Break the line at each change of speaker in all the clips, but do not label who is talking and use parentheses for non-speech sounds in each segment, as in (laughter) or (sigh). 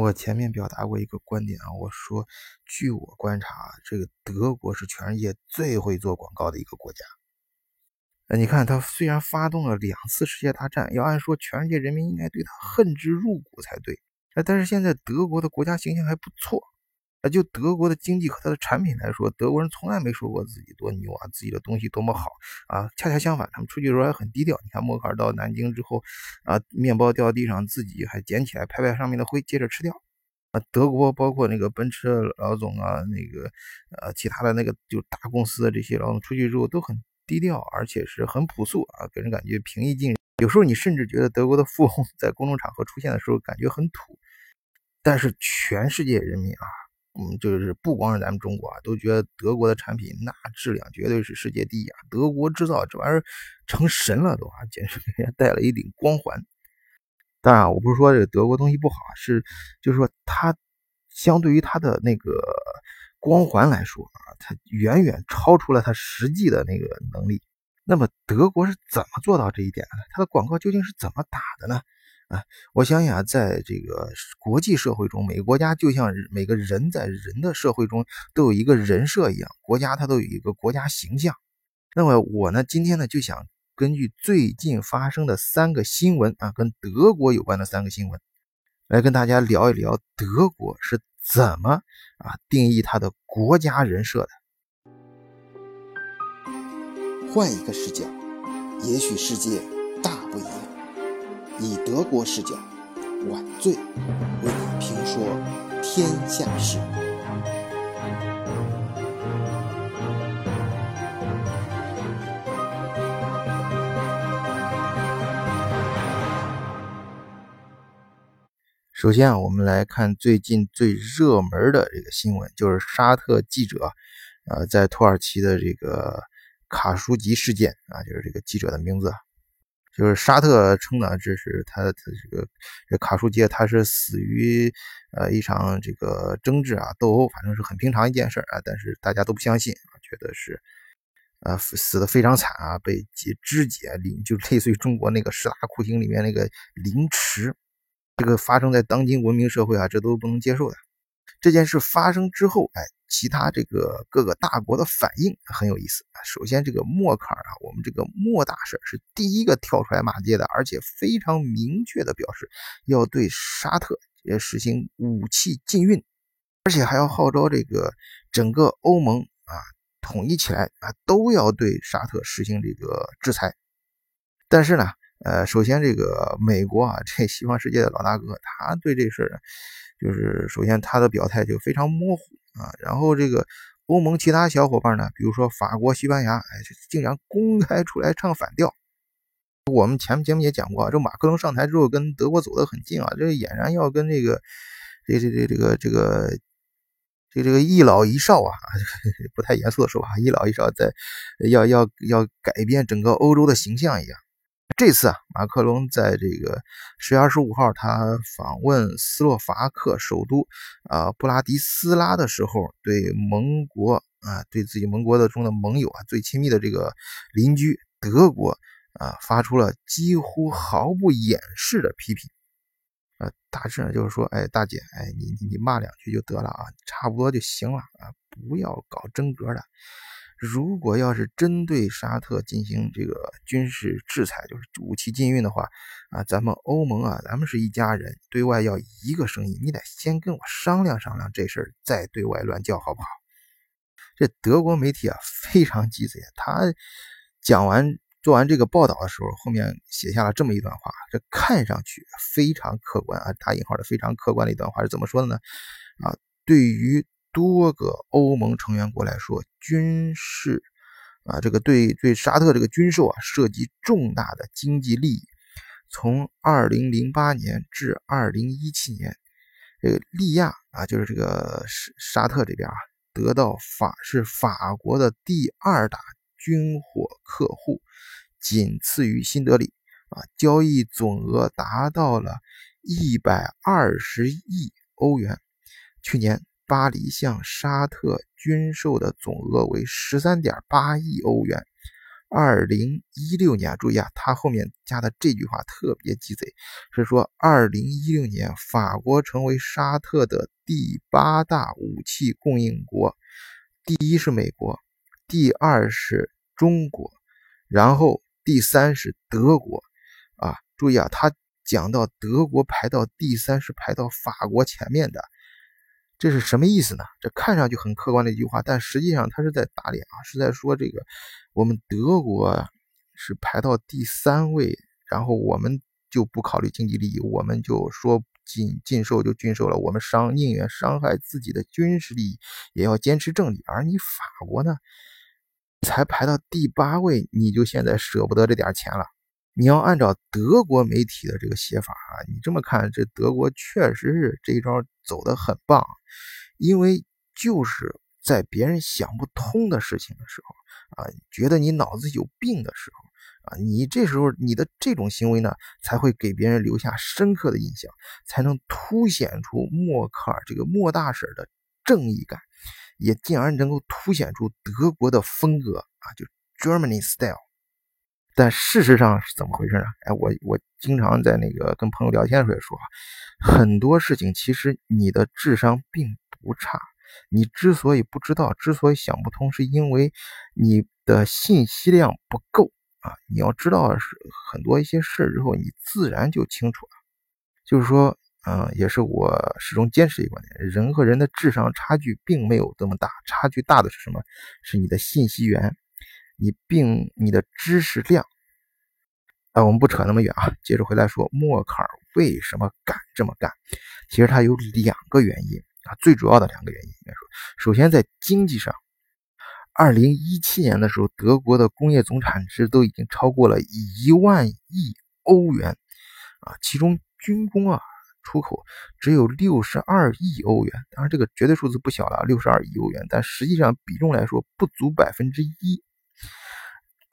我前面表达过一个观点啊，我说，据我观察，这个德国是全世界最会做广告的一个国家。呃，你看，他虽然发动了两次世界大战，要按说全世界人民应该对他恨之入骨才对，但是现在德国的国家形象还不错。就德国的经济和它的产品来说，德国人从来没说过自己多牛啊，自己的东西多么好啊。恰恰相反，他们出去的时候还很低调。你看默克尔到南京之后，啊，面包掉地上，自己还捡起来拍拍上面的灰，接着吃掉。啊，德国包括那个奔驰老总啊，那个呃，其他的那个就大公司的这些老总出去之后都很低调，而且是很朴素啊，给人感觉平易近人。有时候你甚至觉得德国的富翁 (laughs) 在公众场合出现的时候感觉很土，但是全世界人民啊。嗯，就是不光是咱们中国啊，都觉得德国的产品那质量绝对是世界第一啊！德国制造这玩意儿成神了都啊，简直给人家带了一顶光环。当然，我不是说这个德国东西不好，是就是说它相对于它的那个光环来说啊，它远远超出了它实际的那个能力。那么德国是怎么做到这一点的？它的广告究竟是怎么打的呢？啊，我相信啊，在这个国际社会中，每个国家就像每个人在人的社会中都有一个人设一样，国家它都有一个国家形象。那么我呢，今天呢就想根据最近发生的三个新闻啊，跟德国有关的三个新闻，来跟大家聊一聊德国是怎么啊定义它的国家人设的。
换一个视角，也许世界大不一样。以德国视角，晚醉为你评说天下事。
首先啊，我们来看最近最热门的这个新闻，就是沙特记者，呃，在土耳其的这个卡舒吉事件啊，就是这个记者的名字。就是沙特称呢，这是他他这个这卡舒杰，他是死于呃一场这个争执啊斗殴，反正是很平常一件事啊，但是大家都不相信，觉得是呃死的非常惨啊，被解肢解凌，就类似于中国那个十大酷刑里面那个凌迟，这个发生在当今文明社会啊，这都不能接受的。这件事发生之后，哎。其他这个各个大国的反应很有意思。首先，这个默克尔啊，我们这个莫大婶是第一个跳出来骂街的，而且非常明确的表示要对沙特也实行武器禁运，而且还要号召这个整个欧盟啊统一起来啊，都要对沙特实行这个制裁。但是呢，呃，首先这个美国啊，这西方世界的老大哥，他对这事儿就是首先他的表态就非常模糊。啊，然后这个欧盟其他小伙伴呢，比如说法国、西班牙，哎，竟然公开出来唱反调。我们前面节目也讲过，这马克龙上台之后跟德国走得很近啊，这俨然要跟这个这这这这个这个这这个一老一少啊，(laughs) 不太严肃的说法，一老一少在要要要改变整个欧洲的形象一样。这次啊，马克龙在这个十月二十五号，他访问斯洛伐克首都啊布拉迪斯拉的时候，对盟国啊，对自己盟国的中的盟友啊，最亲密的这个邻居德国啊，发出了几乎毫不掩饰的批评。啊，大致上就是说，哎，大姐，哎，你你骂两句就得了啊，差不多就行了啊，不要搞真格的。如果要是针对沙特进行这个军事制裁，就是武器禁运的话，啊，咱们欧盟啊，咱们是一家人，对外要一个声音，你得先跟我商量商量这事儿，再对外乱叫，好不好？这德国媒体啊非常鸡贼，他讲完做完这个报道的时候，后面写下了这么一段话，这看上去非常客观啊，打引号的非常客观的一段话是怎么说的呢？啊，对于。多个欧盟成员国来说，军事啊，这个对对沙特这个军售啊，涉及重大的经济利益。从二零零八年至二零一七年，这个利亚啊，就是这个沙沙特这边啊，得到法是法国的第二大军火客户，仅次于新德里啊，交易总额达到了一百二十亿欧元。去年。巴黎向沙特军售的总额为十三点八亿欧元，二零一六年，注意啊，他后面加的这句话特别鸡贼，是说二零一六年法国成为沙特的第八大武器供应国，第一是美国，第二是中国，然后第三是德国。啊，注意啊，他讲到德国排到第三是排到法国前面的。这是什么意思呢？这看上去很客观的一句话，但实际上他是在打脸啊，是在说这个我们德国是排到第三位，然后我们就不考虑经济利益，我们就说禁禁售就禁售了，我们伤宁愿伤害自己的军事利益，也要坚持正理。而你法国呢，才排到第八位，你就现在舍不得这点钱了。你要按照德国媒体的这个写法啊，你这么看，这德国确实是这一招走得很棒，因为就是在别人想不通的事情的时候啊，觉得你脑子有病的时候啊，你这时候你的这种行为呢，才会给别人留下深刻的印象，才能凸显出默克尔这个莫大婶的正义感，也进而能够凸显出德国的风格啊，就 Germany style。但事实上是怎么回事呢？哎，我我经常在那个跟朋友聊天的时候也说，很多事情其实你的智商并不差，你之所以不知道，之所以想不通，是因为你的信息量不够啊！你要知道是很多一些事之后，你自然就清楚了。就是说，嗯，也是我始终坚持一个观点：人和人的智商差距并没有这么大，差距大的是什么？是你的信息源。你并你的知识量，啊，我们不扯那么远啊，接着回来说，默克尔为什么敢这么干？其实他有两个原因啊，最主要的两个原因应该说，首先在经济上，二零一七年的时候，德国的工业总产值都已经超过了一万亿欧元啊，其中军工啊出口只有六十二亿欧元，当然这个绝对数字不小了，六十二亿欧元，但实际上比重来说不足百分之一。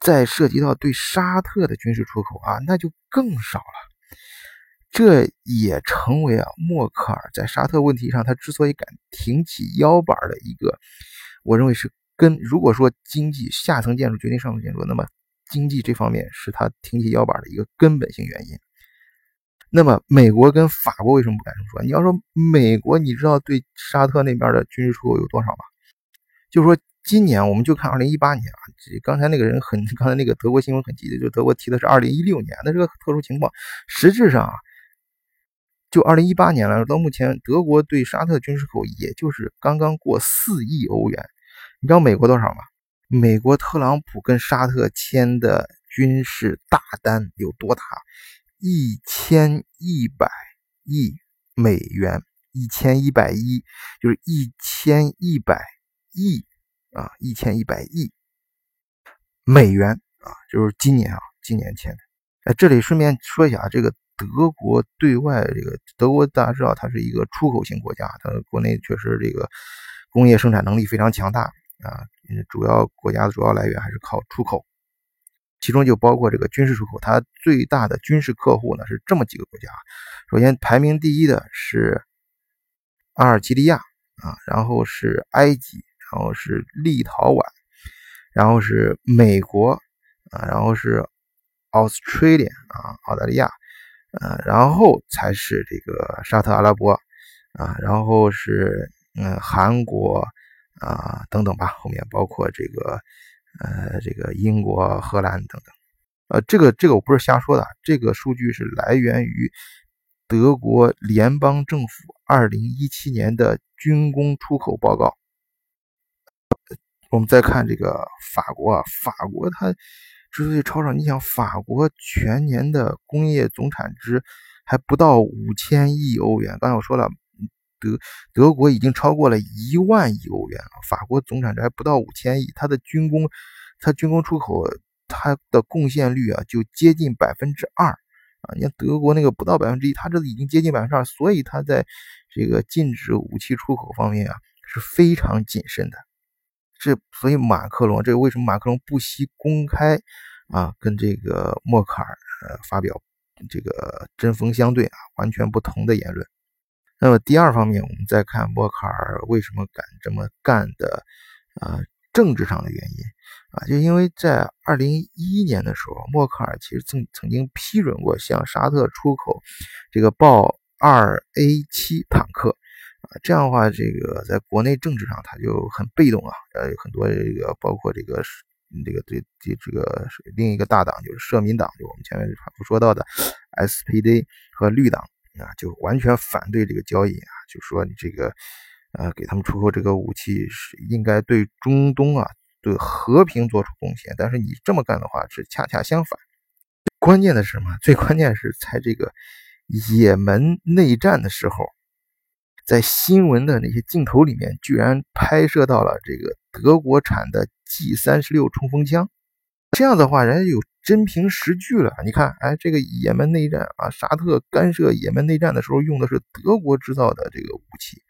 再涉及到对沙特的军事出口啊，那就更少了。这也成为啊默克尔在沙特问题上他之所以敢挺起腰板的一个，我认为是跟如果说经济下层建筑决定上层建筑，那么经济这方面是他挺起腰板的一个根本性原因。那么美国跟法国为什么不敢这么说？你要说美国，你知道对沙特那边的军事出口有多少吗？就说。今年我们就看二零一八年啊，刚才那个人很，刚才那个德国新闻很急的，就德国提的是二零一六年那这个特殊情况。实质上啊，就二零一八年来说，到目前德国对沙特军事口也就是刚刚过四亿欧元。你知道美国多少吗？美国特朗普跟沙特签的军事大单有多大？一千一百亿美元，一千一百亿就是一千一百亿。啊，一千一百亿美元啊，就是今年啊，今年签的。哎，这里顺便说一下啊，这个德国对外这个德国大家知道，它是一个出口型国家，它国内确实这个工业生产能力非常强大啊，主要国家的主要来源还是靠出口，其中就包括这个军事出口。它最大的军事客户呢是这么几个国家，首先排名第一的是阿尔及利亚啊，然后是埃及。然后是立陶宛，然后是美国啊，然后是 Australia 啊，澳大利亚，呃，然后才是这个沙特阿拉伯啊，然后是嗯韩国啊等等吧，后面包括这个呃这个英国、荷兰等等，呃，这个这个我不是瞎说的，这个数据是来源于德国联邦政府二零一七年的军工出口报告。我们再看这个法国啊，法国它之所以超上，你想法国全年的工业总产值还不到五千亿欧元。刚才我说了，德德国已经超过了一万亿欧元了，法国总产值还不到五千亿，它的军工，它军工出口它的贡献率啊就接近百分之二啊。你看德国那个不到百分之一，它这已经接近百分之二，所以它在这个禁止武器出口方面啊是非常谨慎的。这所以马克龙，这个为什么马克龙不惜公开啊，跟这个默克尔呃发表这个针锋相对啊，完全不同的言论。那么第二方面，我们再看默克尔为什么敢这么干的啊，政治上的原因啊，就因为在二零一一年的时候，默克尔其实曾曾经批准过向沙特出口这个豹二 A 七坦克啊，这样的话，这个在国内政治上他就很被动啊，呃，很多这个包括这个这个这这这个另一个大党就是社民党，就我们前面反复说到的 SPD 和绿党啊，就完全反对这个交易啊，就说你这个呃给他们出口这个武器是应该对中东啊。对和平做出贡献，但是你这么干的话是恰恰相反。关键的是什么？最关键是在这个也门内战的时候，在新闻的那些镜头里面，居然拍摄到了这个德国产的 G 三十六冲锋枪。这样的话，人家有真凭实据了。你看，哎，这个也门内战啊，沙特干涉也门内战的时候用的是德国制造的这个武器。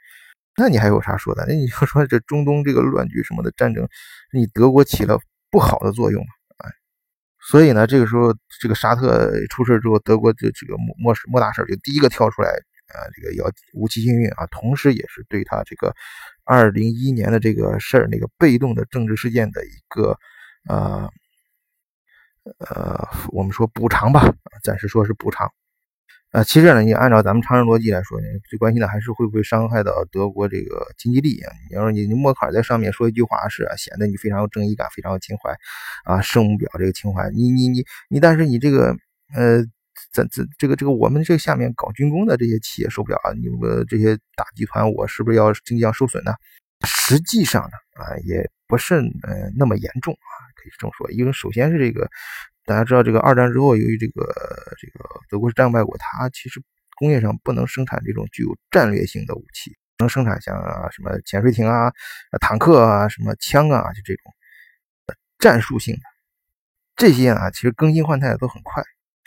那你还有啥说的？那你就说这中东这个乱局什么的战争，你德国起了不好的作用啊？所以呢，这个时候这个沙特出事之后，德国就这个莫莫莫大婶就第一个跳出来啊，这个要无期禁运啊，同时也是对他这个二零一一年的这个事儿那个被动的政治事件的一个呃呃，我们说补偿吧，暂时说是补偿。啊，其实呢，你按照咱们常人逻辑来说，呢，最关心的还是会不会伤害到德国这个经济利益。你要说你你默克尔在上面说一句话是显得你非常有正义感，非常有情怀啊，圣母婊这个情怀。你你你你，但是你这个呃，咱这这个这个我们这下面搞军工的这些企业受不了啊，你们这些大集团，我是不是要经济上受损呢？实际上呢，啊，也不是呃那么严重啊，可以这么说，因为首先是这个。大家知道，这个二战之后，由于这个这个德国是战败国，它其实工业上不能生产这种具有战略性的武器，能生产像什么潜水艇啊、坦克啊、什么枪啊，就这种战术性的这些啊，其实更新换代都很快，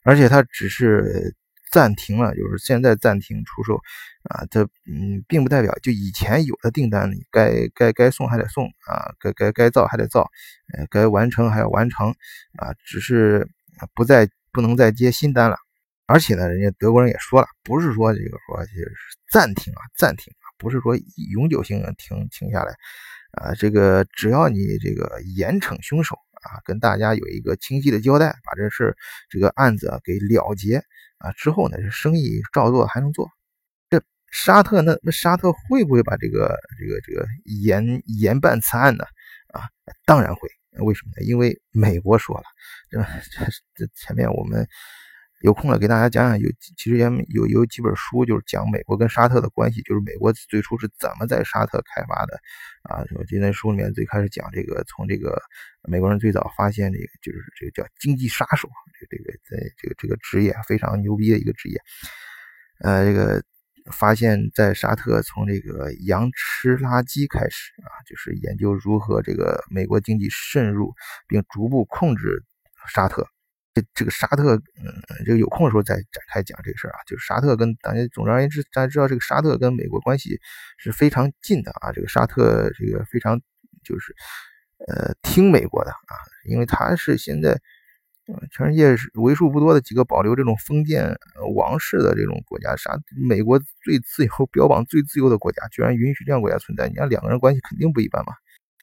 而且它只是。暂停了，就是现在暂停出售啊，它嗯，并不代表就以前有的订单，该该该送还得送啊，该该该造还得造，呃，该完成还要完成啊，只是不再不能再接新单了。而且呢，人家德国人也说了，不是说这个说就是暂停啊，暂停啊，不是说永久性停停下来啊，这个只要你这个严惩凶手啊，跟大家有一个清晰的交代，把这事这个案子给了结。啊，之后呢，这生意照做还能做。这沙特那那沙特会不会把这个这个这个严严办此案呢？啊，当然会。为什么呢？因为美国说了，这这前面我们有空了给大家讲讲，有其实也有有几本书就是讲美国跟沙特的关系，就是美国最初是怎么在沙特开发的。啊，我记得书里面最开始讲这个，从这个美国人最早发现这个，就是这个叫经济杀手，这个这个这个这个职业非常牛逼的一个职业。呃，这个发现，在沙特从这个羊吃垃圾开始啊，就是研究如何这个美国经济渗入并逐步控制沙特。这个沙特，嗯，这个有空的时候再展开讲这个事儿啊。就是沙特跟大家，总而言之，大家知道这个沙特跟美国关系是非常近的啊。这个沙特这个非常就是呃听美国的啊，因为它是现在全世界是为数不多的几个保留这种封建王室的这种国家。沙美国最自由，标榜最自由的国家，居然允许这样国家存在，你看两个人关系肯定不一般嘛。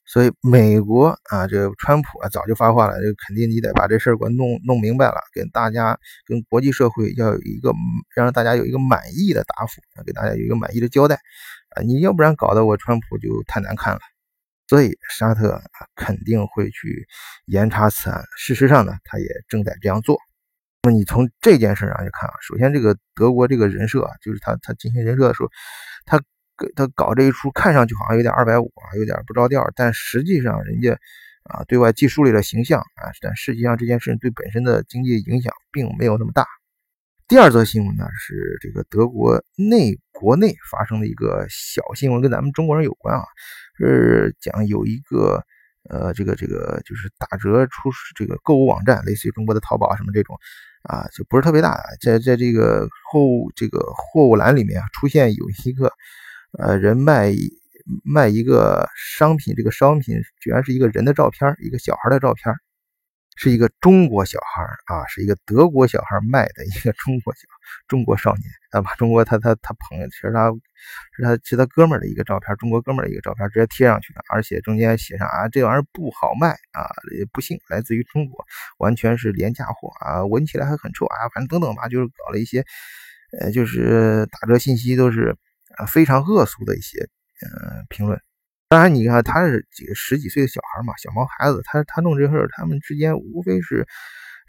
所以美国啊，这个川普啊，早就发话了，这肯定你得把这事儿给我弄弄明白了，跟大家、跟国际社会要有一个让大家有一个满意的答复，给大家有一个满意的交代啊，你要不然搞得我川普就太难看了。所以沙特啊，肯定会去严查此案。事实上呢，他也正在这样做。那么你从这件事上去看啊，首先这个德国这个人设啊，就是他他进行人设的时候，他。他搞这一出，看上去好像有点二百五啊，有点不着调，但实际上人家啊对外既树立了形象啊，但实际上这件事情对本身的经济影响并没有那么大。第二则新闻呢是这个德国内国内发生的一个小新闻，跟咱们中国人有关啊，是讲有一个呃这个这个就是打折出这个购物网站，类似于中国的淘宝什么这种啊，就不是特别大，在在这个货物这个货物栏里面出现有一个。呃，人卖卖一个商品，这个商品居然是一个人的照片，一个小孩的照片。是一个中国小孩啊，是一个德国小孩卖的一个中国小中国少年啊，把中国他他他朋友其实他是他是他哥们的一个照片，中国哥们的一个照片直接贴上去的，而且中间写上啊，这玩意儿不好卖啊，也不幸来自于中国，完全是廉价货啊，闻起来还很臭啊，反正等等吧，就是搞了一些呃，就是打折信息都是啊非常恶俗的一些嗯评论。当然，你看他是几个十几岁的小孩嘛，小毛孩子，他他弄这事儿，他们之间无非是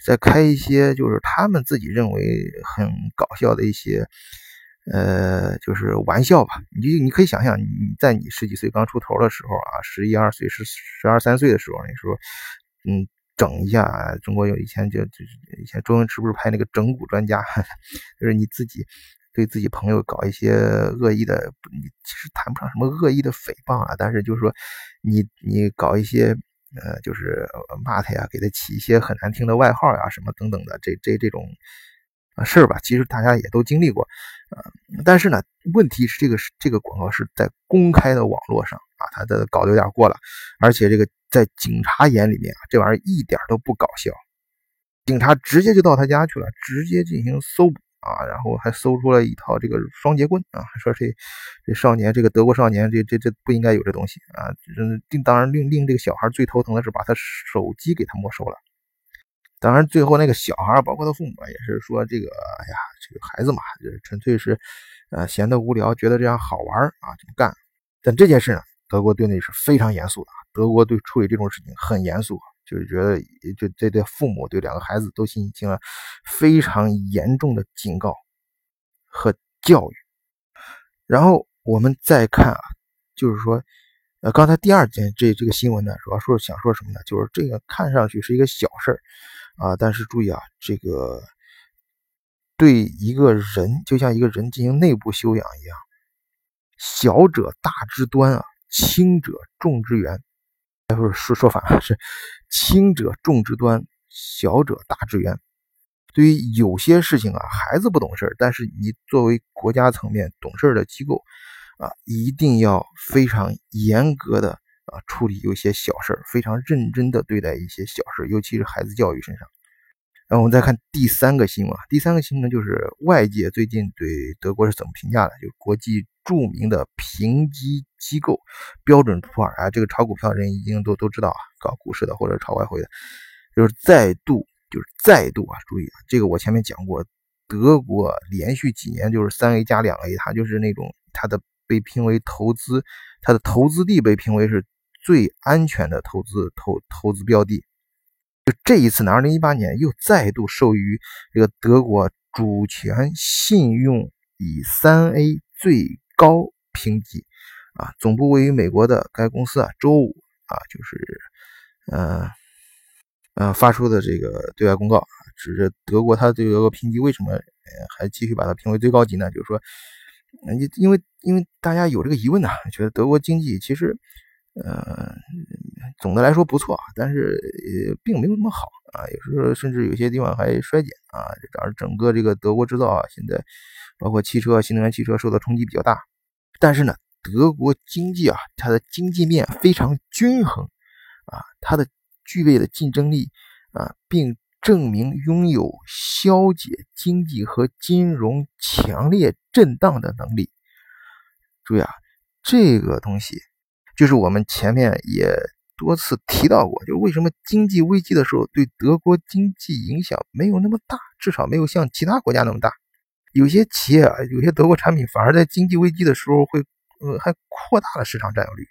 在开一些就是他们自己认为很搞笑的一些呃，就是玩笑吧。你你可以想想，你在你十几岁刚出头的时候啊，十一二岁、十十二三岁的时候，那时候，嗯，整一下。中国有以前就就以前周星驰不是拍那个整蛊专家，(laughs) 就是你自己。对自己朋友搞一些恶意的，你其实谈不上什么恶意的诽谤啊，但是就是说，你你搞一些呃，就是骂他呀，给他起一些很难听的外号呀，什么等等的，这这这种事儿吧，其实大家也都经历过，呃，但是呢，问题是这个这个广告是在公开的网络上啊，他的搞得有点过了，而且这个在警察眼里面啊，这玩意儿一点都不搞笑，警察直接就到他家去了，直接进行搜捕。啊，然后还搜出了一套这个双节棍啊，说这这少年，这个德国少年，这这这不应该有这东西啊。嗯，定当然令令这个小孩最头疼的是把他手机给他没收了。当然，最后那个小孩，包括他父母也是说这个，哎呀，这个孩子嘛，就是纯粹是呃闲得无聊，觉得这样好玩啊，就不干。但这件事呢，德国队内是非常严肃的，德国队处理这种事情很严肃。就是觉得，就这对父母对两个孩子都进行了非常严重的警告和教育。然后我们再看啊，就是说，呃，刚才第二件这这个新闻呢，主要说想说什么呢？就是这个看上去是一个小事儿啊，但是注意啊，这个对一个人就像一个人进行内部修养一样，小者大之端啊，轻者重之源。不是说说反了，是轻者重之端，小者大之源。对于有些事情啊，孩子不懂事儿，但是你作为国家层面懂事的机构啊，一定要非常严格的啊处理有些小事儿，非常认真的对待一些小事，尤其是孩子教育身上。然后我们再看第三个新闻，第三个新闻就是外界最近对德国是怎么评价的？就是国际。著名的评级机构标准普尔啊，这个炒股票人已经都都知道啊，搞股市的或者炒外汇的，就是再度就是再度啊，注意啊，这个我前面讲过，德国连续几年就是三 A 加两 A，它就是那种它的被评为投资，它的投资地被评为是最安全的投资投投资标的。就这一次呢，二零一八年又再度授予这个德国主权信用以三 A 最。高评级啊，总部位于美国的该公司啊，周五啊，就是呃呃发出的这个对外公告，指着德国它这个评级为什么还继续把它评为最高级呢？就是说，你因为因为大家有这个疑问呢，觉得德国经济其实呃总的来说不错啊，但是也并没有那么好啊，有时候甚至有些地方还衰减啊，而整个这个德国制造啊，现在。包括汽车、新能源汽车受到冲击比较大，但是呢，德国经济啊，它的经济面非常均衡啊，它的具备的竞争力啊，并证明拥有消解经济和金融强烈震荡的能力。注意啊，这个东西就是我们前面也多次提到过，就是为什么经济危机的时候对德国经济影响没有那么大，至少没有像其他国家那么大。有些企业啊，有些德国产品反而在经济危机的时候会，呃，还扩大了市场占有率。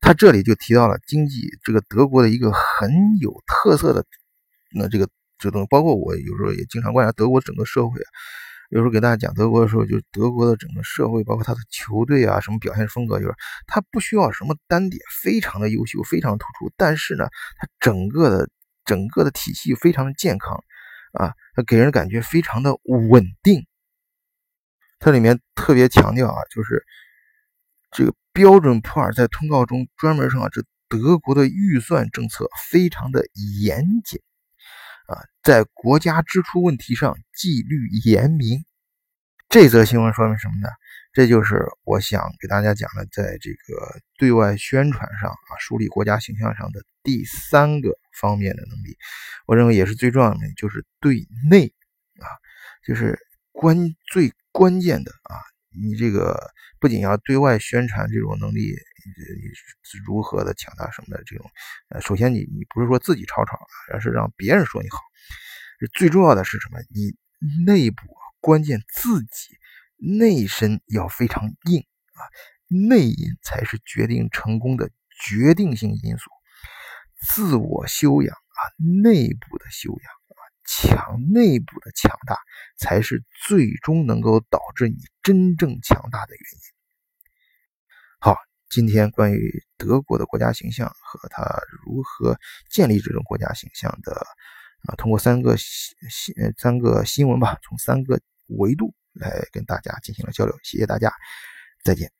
他这里就提到了经济这个德国的一个很有特色的，那这个这东西，包括我有时候也经常观察德国整个社会啊，有时候给大家讲德国的时候，就德国的整个社会，包括他的球队啊，什么表现风格，就是他不需要什么单点，非常的优秀，非常突出，但是呢，他整个的整个的体系非常的健康啊，他给人感觉非常的稳定。它里面特别强调啊，就是这个标准普尔在通告中专门说，这德国的预算政策非常的严谨啊，在国家支出问题上纪律严明。这则新闻说明什么呢？这就是我想给大家讲的，在这个对外宣传上啊，树立国家形象上的第三个方面的能力。我认为也是最重要的，就是对内啊，就是关最关键的啊。你这个不仅要对外宣传这种能力，你如何的强大什么的这种，呃，首先你你不是说自己吵吵，而是让别人说你好。最重要的是什么？你内部关键自己内身要非常硬啊，内因才是决定成功的决定性因素。自我修养啊，内部的修养啊，强内部的强大，才是最终能够导致你真正强大的原因。好，今天关于德国的国家形象和他如何建立这种国家形象的。啊，通过三个新新三个新闻吧，从三个维度来跟大家进行了交流，谢谢大家，再见。